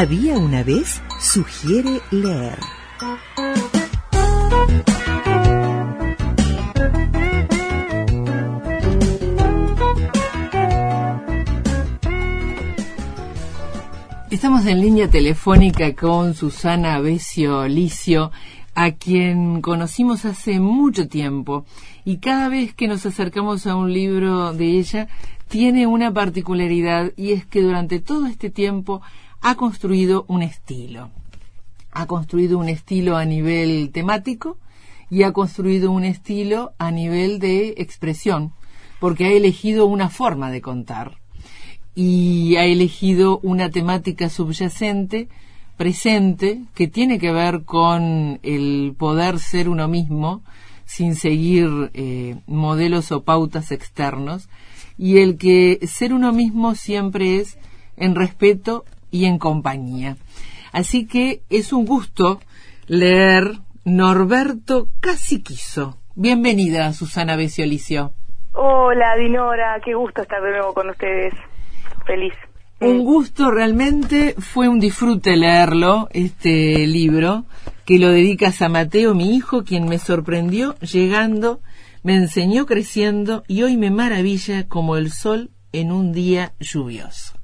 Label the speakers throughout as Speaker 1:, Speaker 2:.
Speaker 1: Había una vez sugiere leer.
Speaker 2: Estamos en línea telefónica con Susana Besio Licio, a quien conocimos hace mucho tiempo y cada vez que nos acercamos a un libro de ella tiene una particularidad y es que durante todo este tiempo ha construido un estilo. Ha construido un estilo a nivel temático y ha construido un estilo a nivel de expresión, porque ha elegido una forma de contar y ha elegido una temática subyacente, presente, que tiene que ver con el poder ser uno mismo sin seguir eh, modelos o pautas externos, y el que ser uno mismo siempre es en respeto y en compañía. Así que es un gusto leer Norberto Casi Quiso. Bienvenida, Susana Besiolicio.
Speaker 3: Hola, Dinora, qué gusto estar de nuevo con ustedes feliz.
Speaker 2: Un gusto, realmente fue un disfrute leerlo, este libro, que lo dedicas a Mateo, mi hijo, quien me sorprendió llegando, me enseñó creciendo y hoy me maravilla como el sol en un día lluvioso.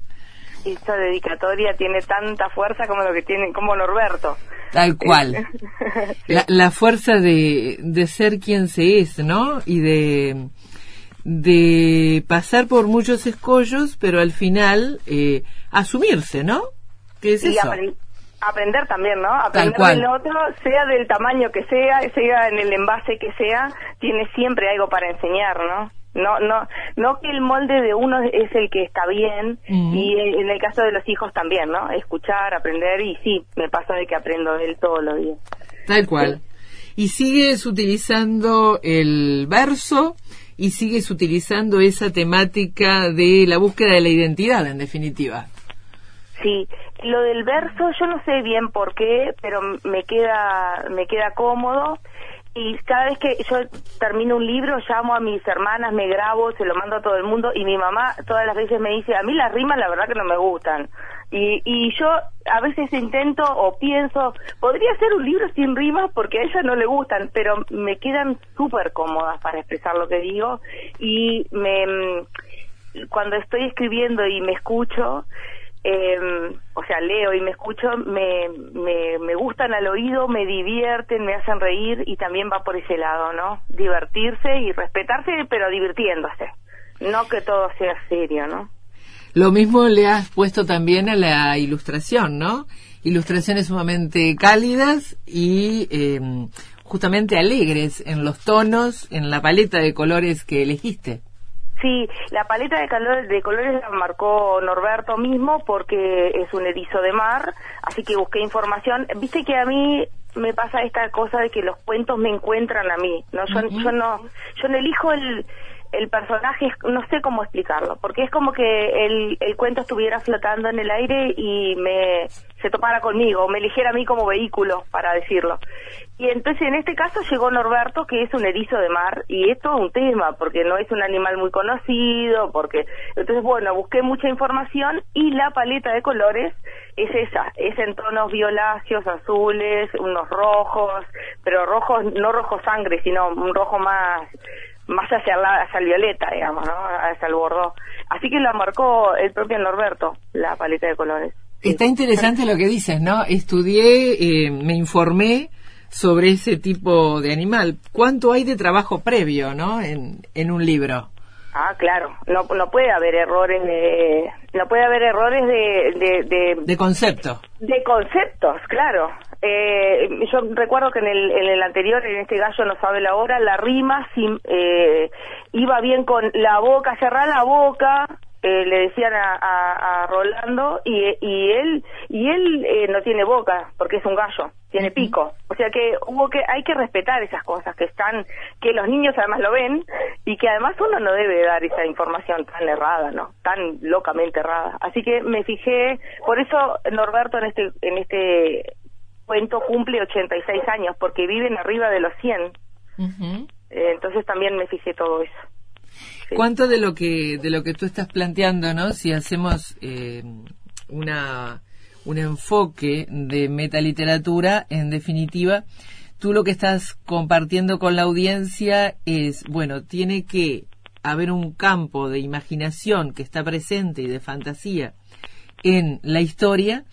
Speaker 3: Esta dedicatoria tiene tanta fuerza como lo que tiene, como Norberto.
Speaker 2: Tal cual. la, la fuerza de, de ser quien se es, ¿no? Y de de pasar por muchos escollos, pero al final eh, asumirse, ¿no?
Speaker 3: ¿Qué es y eso? aprender también, ¿no? Aprender del otro, sea del tamaño que sea, sea en el envase que sea, tiene siempre algo para enseñar, ¿no? No, no, no que el molde de uno es el que está bien y en el caso de los hijos también, ¿no? Escuchar, aprender y sí, me pasa de que aprendo de él todos los días.
Speaker 2: Tal cual. Y sigues utilizando el verso y sigues utilizando esa temática de la búsqueda de la identidad, en definitiva.
Speaker 3: Sí, lo del verso yo no sé bien por qué, pero me queda me queda cómodo y cada vez que yo termino un libro llamo a mis hermanas, me grabo, se lo mando a todo el mundo y mi mamá todas las veces me dice, a mí las rimas la verdad que no me gustan. Y, y yo a veces intento o pienso, podría ser un libro sin rimas porque a ella no le gustan, pero me quedan súper cómodas para expresar lo que digo y me cuando estoy escribiendo y me escucho, eh, o sea, leo y me escucho, me, me, me gustan al oído, me divierten, me hacen reír y también va por ese lado, ¿no? Divertirse y respetarse, pero divirtiéndose. No que todo sea serio, ¿no?
Speaker 2: Lo mismo le has puesto también a la ilustración, ¿no? Ilustraciones sumamente cálidas y eh, justamente alegres en los tonos, en la paleta de colores que elegiste.
Speaker 3: Sí, la paleta de, colores, de colores la marcó Norberto mismo porque es un erizo de mar, así que busqué información. Viste que a mí me pasa esta cosa de que los cuentos me encuentran a mí, no yo, yo no yo no elijo el el personaje, no sé cómo explicarlo, porque es como que el, el cuento estuviera flotando en el aire y me se topara conmigo, me eligiera a mí como vehículo, para decirlo. Y entonces en este caso llegó Norberto, que es un erizo de mar, y es todo un tema, porque no es un animal muy conocido, porque... Entonces, bueno, busqué mucha información y la paleta de colores es esa, es en tonos violáceos, azules, unos rojos, pero rojos, no rojo sangre, sino un rojo más más hacia, la, hacia el violeta, digamos, ¿no? Hacia el bordó. Así que lo marcó el propio Norberto, la paleta de colores.
Speaker 2: Está interesante lo que dices, ¿no? Estudié, eh, me informé sobre ese tipo de animal. ¿Cuánto hay de trabajo previo, ¿no? En, en un libro.
Speaker 3: Ah, claro. No, no puede haber errores de, no puede haber errores de, de, de,
Speaker 2: de concepto.
Speaker 3: De conceptos, claro. Eh, yo recuerdo que en el, en el anterior, en este gallo no sabe la hora, la rima eh, iba bien con la boca, cerrar la boca, eh, le decían a, a, Rolando y, y él y él eh, no tiene boca porque es un gallo tiene pico. O sea que hubo que hay que respetar esas cosas que están que los niños además lo ven y que además uno no debe dar esa información tan errada no tan locamente errada. Así que me fijé por eso Norberto en este en este cuento cumple 86 años porque viven arriba de los 100 eh, entonces también me fijé todo eso.
Speaker 2: ¿Cuánto de lo que de lo que tú estás planteando, no? Si hacemos eh, una un enfoque de metaliteratura, en definitiva, tú lo que estás compartiendo con la audiencia es, bueno, tiene que haber un campo de imaginación que está presente y de fantasía en la historia,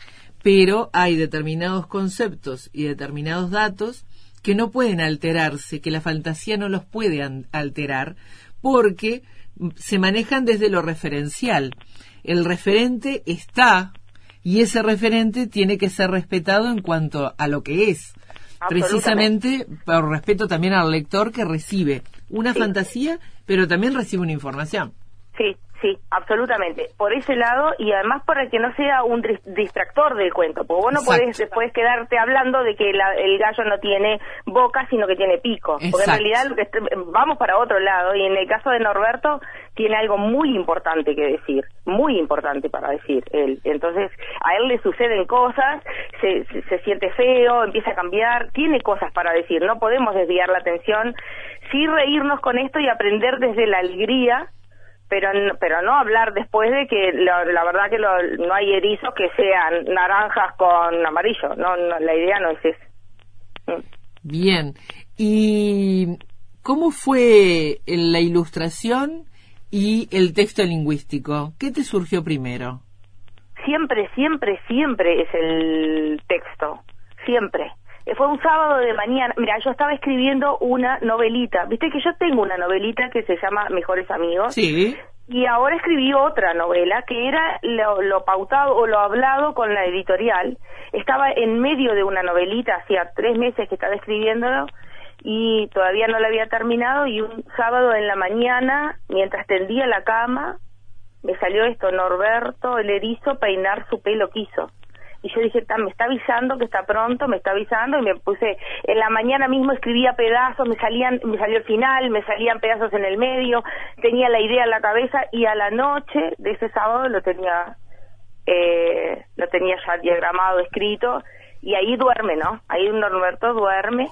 Speaker 2: pero hay determinados conceptos y determinados datos que no pueden alterarse, que la fantasía no los puede alterar, porque se manejan desde lo referencial. El referente está y ese referente tiene que ser respetado en cuanto a lo que es. Precisamente por respeto también al lector que recibe una fantasía, pero también recibe una información.
Speaker 3: Sí, Sí, absolutamente. Por ese lado y además para que no sea un distractor del cuento, porque vos no podés después quedarte hablando de que el gallo no tiene boca, sino que tiene pico. Porque en realidad vamos para otro lado y en el caso de Norberto tiene algo muy importante que decir, muy importante para decir él. Entonces a él le suceden cosas, se, se siente feo, empieza a cambiar, tiene cosas para decir, no podemos desviar la atención, sí reírnos con esto y aprender desde la alegría pero pero no hablar después de que la verdad que no hay erizos que sean naranjas con amarillo no, la idea no es eso
Speaker 2: mm. bien. Y cómo fue la ilustración y el texto lingüístico qué te surgió primero
Speaker 3: siempre siempre siempre es el texto siempre. eh, fue un sábado de mañana. Mira, yo estaba escribiendo una novelita. Viste que yo tengo una novelita que se llama Mejores Amigos.
Speaker 2: Sí.
Speaker 3: Y ahora escribí otra novela que era lo, pautado o lo hablado con la editorial. Estaba en medio de una novelita, hacía tres meses que estaba escribiéndolo y todavía no la había terminado y un sábado en la mañana, mientras tendía la cama, me salió esto, Norberto, el erizo, peinar su pelo quiso y yo dije, me está avisando que está pronto, me está avisando y me puse, en la mañana mismo escribía pedazos, me salían, me salió el final, me salían pedazos en el medio, tenía la idea en la cabeza y a la noche de ese sábado lo tenía, eh, lo tenía ya diagramado, escrito y ahí duerme, ¿no? Ahí Norberto duerme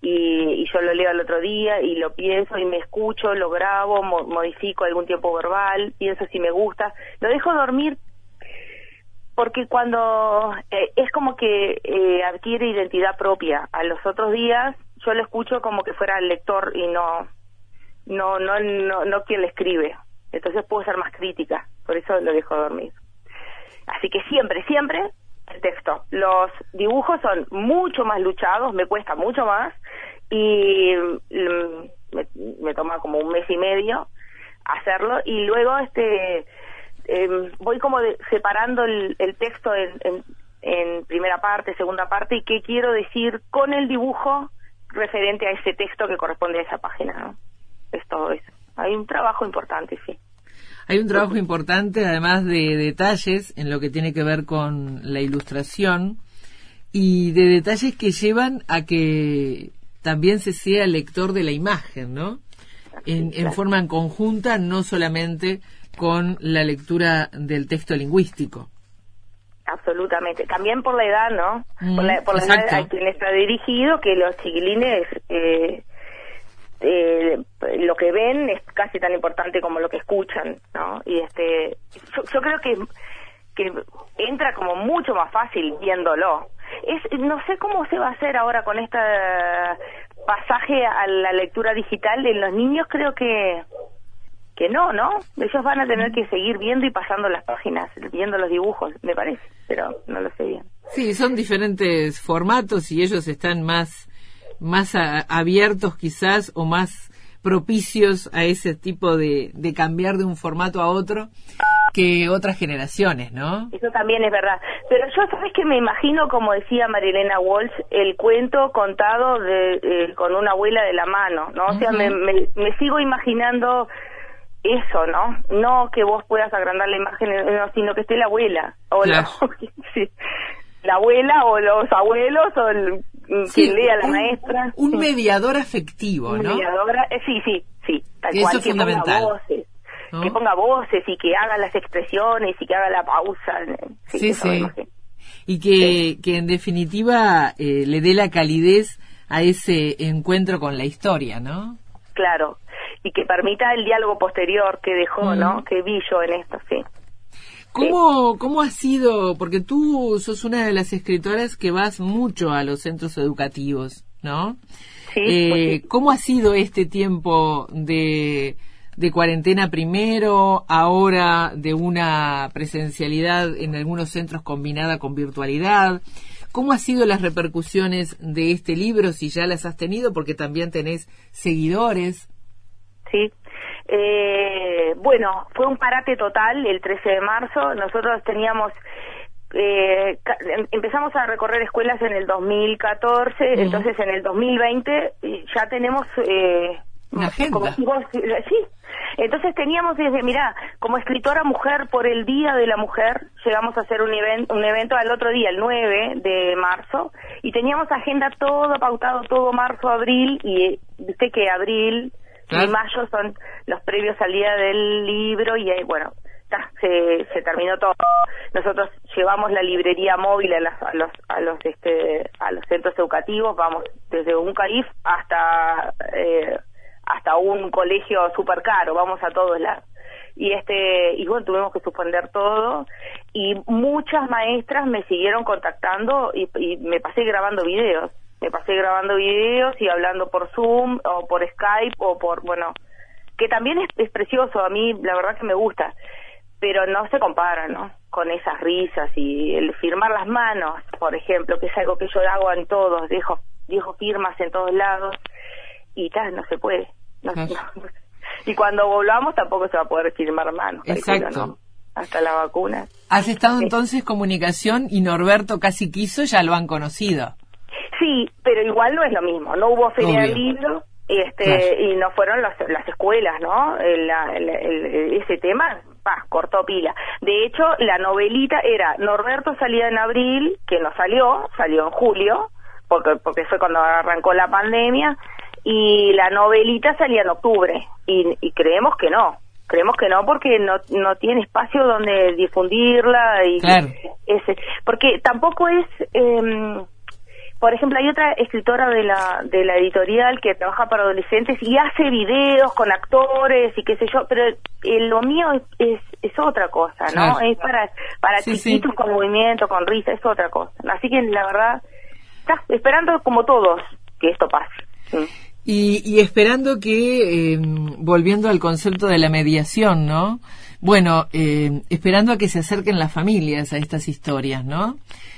Speaker 3: y, yo lo leo el otro día y lo pienso y me escucho, lo grabo, modifico algún tiempo verbal, pienso si me gusta, lo dejo dormir porque cuando eh, es como que eh, adquiere identidad propia. A los otros días yo lo escucho como que fuera el lector y no, no, no, no, no quien le escribe. Entonces puedo ser más crítica, por eso lo dejo dormir. Así que siempre, siempre el texto. Los dibujos son mucho más luchados, me cuesta mucho más y mm, me, me toma como un mes y medio hacerlo y luego este Em, voy como separando el, texto en, primera parte, segunda parte y qué quiero decir con el dibujo referente a ese texto que corresponde a esa página. ¿no? Es todo eso. Hay un trabajo importante, sí.
Speaker 2: Hay un trabajo importante, además de detalles en lo que tiene que ver con la ilustración y de detalles que llevan a que también se sea lector de la imagen, ¿no? En, en forma en conjunta, no solamente con la lectura del texto lingüístico.
Speaker 3: Absolutamente. También por la edad, ¿no? por la, por la edad a quien está dirigido, que los chiquilines eh, eh, lo que ven es casi tan importante como lo que escuchan, ¿no? Y este, yo, creo que que entra como mucho más fácil viéndolo. Es, no sé cómo se va a hacer ahora con este pasaje a la lectura digital en los niños, creo que que no, ¿no? Ellos van a tener que seguir viendo y pasando las páginas, viendo los dibujos, me parece, pero no lo sé bien.
Speaker 2: Sí, son diferentes formatos y ellos están más, más abiertos quizás o más propicios a ese tipo de, de cambiar de un formato a otro que otras generaciones, ¿no?
Speaker 3: Eso también es verdad. Pero yo, ¿sabes que Me imagino, como decía Marilena Walsh, el cuento contado de, con una abuela de la mano, ¿no? O sea, me, me, sigo imaginando eso, ¿no? No que vos puedas agrandar la imagen, sino que esté la abuela, o la, la abuela o los abuelos o el, quien lea la maestra.
Speaker 2: Un mediador afectivo, ¿no?
Speaker 3: Mediadora, eh, sí, sí, sí,
Speaker 2: tal cual, es fundamental.
Speaker 3: Que ponga voces y que haga las expresiones y que haga la pausa.
Speaker 2: Sí, sí. Y que, que en definitiva eh, le dé la calidez a ese encuentro con la historia, ¿no?
Speaker 3: Claro, y que permita el diálogo posterior que dejó, ¿no? Que vi yo en esto, sí.
Speaker 2: ¿Cómo, ¿Cómo ha sido? Porque tú sos una de las escritoras que vas mucho a los centros educativos, ¿no?
Speaker 3: Sí,
Speaker 2: Eh,
Speaker 3: pues sí.
Speaker 2: ¿Cómo ha sido este tiempo de, de cuarentena primero, ahora de una presencialidad en algunos centros combinada con virtualidad? ¿Cómo han sido las repercusiones de este libro, si ya las has tenido, porque también tenés seguidores?
Speaker 3: Sí. Eh, bueno, fue un parate total el 13 de marzo. Nosotros teníamos, eh, em- empezamos a recorrer escuelas en el 2014,
Speaker 2: Ujú.
Speaker 3: entonces en el 2020 ya tenemos... Eh,
Speaker 2: Una agenda.
Speaker 3: como si vos- sí. Entonces teníamos desde, mirá, como escritora mujer por el Día de la Mujer, llegamos a hacer un, evento un evento al otro día, el 9 de marzo, y teníamos agenda todo pautado, todo marzo, abril, y eh, viste que abril y mayo son los previos al día del libro, y bueno, se, se terminó todo. Nosotros llevamos la librería móvil a, las- a los a los este a los centros educativos, vamos desde un CAIF hasta eh, hasta un colegio súper caro, vamos a todos lados. Y este y bueno, tuvimos que suspender todo y muchas maestras me siguieron contactando y, me pasé grabando videos. Me pasé grabando videos y hablando por Zoom o por Skype o por, bueno, que también es, es precioso, a mí la verdad que me gusta, pero no se compara, ¿no? Con esas risas y el firmar las manos, por ejemplo, que es algo que yo hago en todos, dejo, dejo firmas en todos lados y tal, no se puede. No-
Speaker 2: Claro.
Speaker 3: no. Y cuando volvamos tampoco se va a poder firmar manos, calculo,
Speaker 2: Exacto.
Speaker 3: ¿no? Hasta la vacuna.
Speaker 2: ¿Has estado entonces en comunicación y Norberto casi quiso, ya lo han conocido?
Speaker 3: Sí, pero igual no es lo mismo. No hubo feria del libro este,
Speaker 2: Claro.
Speaker 3: y no fueron las, las escuelas, ¿no? El- la- el- el- ese tema, pa, cortó pila. De hecho, la novelita era Norberto salía en abril, que no salió, salió en julio, porque, porque fue cuando arrancó la pandemia, y la novelita salía en octubre, y, y creemos que no. Creemos que no porque no, no tiene espacio donde difundirla y
Speaker 2: Claro.
Speaker 3: ese porque tampoco es em, por ejemplo, hay otra escritora de la, de la editorial que trabaja para adolescentes y hace videos con actores y qué sé yo, pero eh, lo mío es, es, es otra cosa, ¿no?
Speaker 2: Claro.
Speaker 3: Es para, para
Speaker 2: Sí,
Speaker 3: chiquitos
Speaker 2: sí.
Speaker 3: con movimiento, con risa, es otra cosa. Así que la verdad, está esperando como todos que esto pase. Mm.
Speaker 2: Y, y esperando que, eh, volviendo al concepto de la mediación, ¿no? Bueno, eh, esperando a que se acerquen las familias a estas historias, ¿no?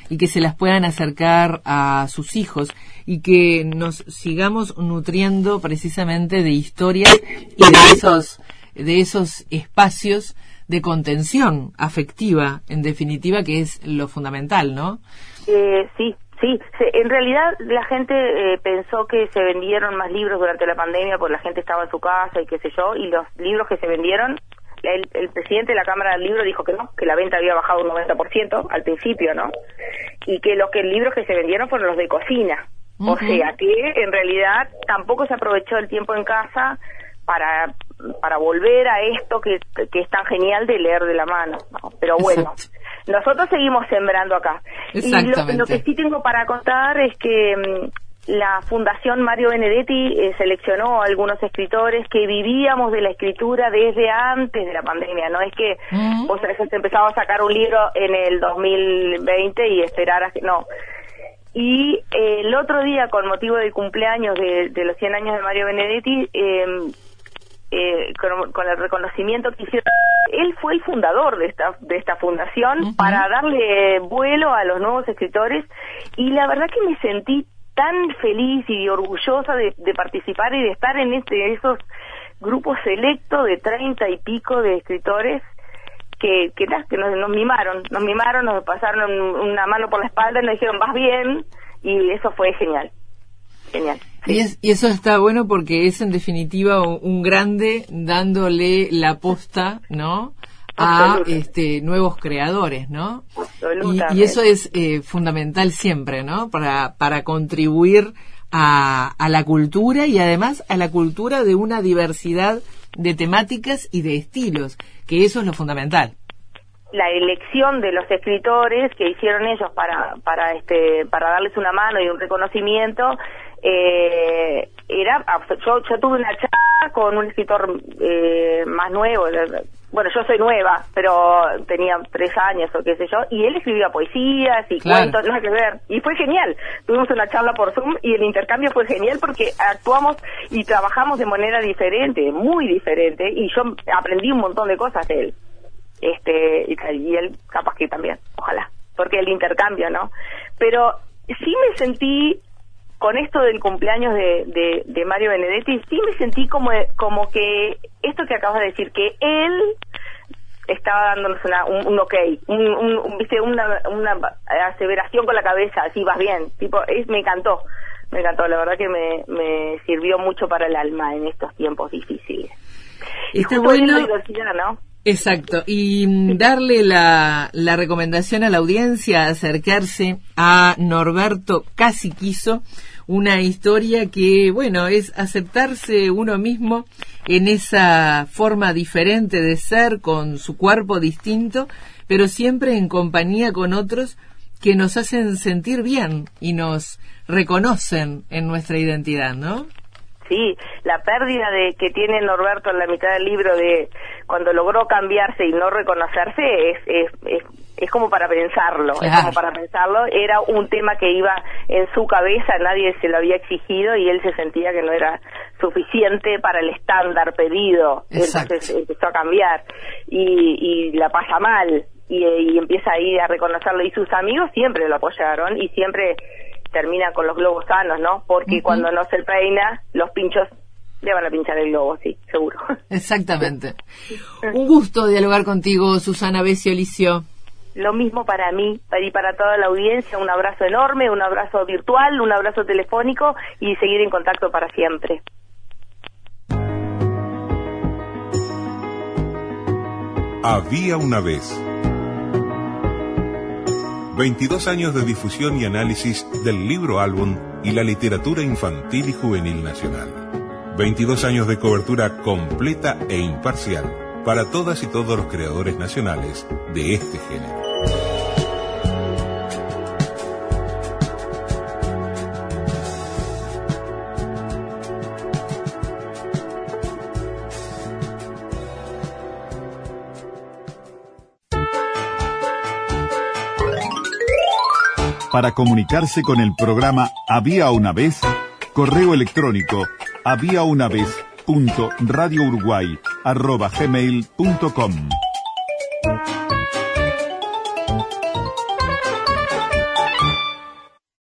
Speaker 2: Y que se las puedan acercar a sus hijos y que nos sigamos nutriendo precisamente de historias y de esos, de esos espacios de contención afectiva, en definitiva, que es lo fundamental, ¿no?
Speaker 3: Eh, sí, sí. Se- en realidad la gente eh, pensó que se vendieron más libros durante la pandemia porque la gente estaba en su casa y qué sé yo, y los libros que se vendieron, el, el presidente de la Cámara del Libro dijo que no, que la venta había bajado un 90% al principio, ¿no? Y que los que libros que se vendieron fueron los de cocina. O sea que en realidad tampoco se aprovechó el tiempo en casa para para volver a esto que, que es tan genial de leer de la mano. ¿no? Pero bueno,
Speaker 2: Exacto.
Speaker 3: nosotros seguimos sembrando acá. Y lo, lo que sí tengo para contar es que mm, la Fundación Mario Benedetti eh, seleccionó a algunos escritores que vivíamos de la escritura desde antes de la pandemia. No es que
Speaker 2: Ujú.
Speaker 3: vos hayas empezado a sacar un libro en el 2020 y esperaras que... No. Y eh, el otro día, con motivo del cumpleaños de, de los 100 años de Mario Benedetti, eh, eh, con, con el reconocimiento que hicieron, él fue el fundador de esta, de esta fundación para darle vuelo a los nuevos escritores y la verdad que me sentí tan feliz y orgullosa de, de participar y de estar en este esos grupos selectos de treinta y pico de escritores que, que, que nos, nos mimaron, nos mimaron, nos pasaron una mano por la espalda y nos dijeron vas bien y eso fue genial, genial. Sí.
Speaker 2: Y, es- y eso está bueno porque es en definitiva un, un grande dándole la posta, ¿no? A este, nuevos creadores, ¿no? Y, y eso es eh, fundamental siempre, ¿no? Para, para contribuir a, a la cultura y además a la cultura de una diversidad de temáticas y de estilos, que eso es lo fundamental.
Speaker 3: la elección de los escritores que hicieron ellos para para este para darles una mano y un reconocimiento eh, era yo yo tuve una charla con un escritor eh, más nuevo, bueno, yo soy nueva, pero tenía tres años o qué sé yo, y él escribía poesías y cuentos, nada que ver, y fue genial. Tuvimos una charla por Zoom y el intercambio fue genial porque actuamos y trabajamos de manera diferente, muy diferente, y yo aprendí un montón de cosas de él. Este, y él capaz que también, ojalá, porque el intercambio, ¿no? Pero sí me sentí con esto del cumpleaños de, de, Mario Benedetti, sí me sentí como, como que esto que acabas de decir, que él estaba dándonos una, un, ok, un, ¿viste? Una, una aseveración con la cabeza, así vas bien, tipo, es, me encantó, me encantó, la verdad que me, me sirvió mucho para el alma en estos tiempos difíciles.
Speaker 2: Está bueno. Exacto, y darle la, la recomendación a la audiencia, acercarse a Norberto Casi Quiso, una historia que, bueno, es aceptarse uno mismo en esa forma diferente de ser, con su cuerpo distinto, pero siempre en compañía con otros que nos hacen sentir bien y nos reconocen en nuestra identidad, ¿no?
Speaker 3: Sí, la pérdida de que tiene Norberto en la mitad del libro de cuando logró cambiarse y no reconocerse es, es, es es como para pensarlo, es como para pensarlo. Era un tema que iba en su cabeza, nadie se lo había exigido y él se sentía que no era suficiente para el estándar pedido. Entonces empezó a cambiar y, y la pasa mal y, y empieza ahí a reconocerlo. Y sus amigos siempre lo apoyaron y siempre termina con los globos sanos, ¿no? Porque cuando no se peina, los pinchos le van a pinchar el globo, sí, seguro.
Speaker 2: Exactamente. Un gusto dialogar contigo, Susana Besio Licio.
Speaker 3: Lo mismo para mí y para toda la audiencia, un abrazo enorme, un abrazo virtual, un abrazo telefónico y seguir en contacto para siempre.
Speaker 4: Había una vez. 22 años de difusión y análisis del libro álbum y la literatura infantil y juvenil nacional. 22 años de cobertura completa e imparcial para todas y todos los creadores nacionales de este género.
Speaker 5: Para comunicarse con el programa Había una vez, correo electrónico había una vez punto radio uruguay arroba gmail.com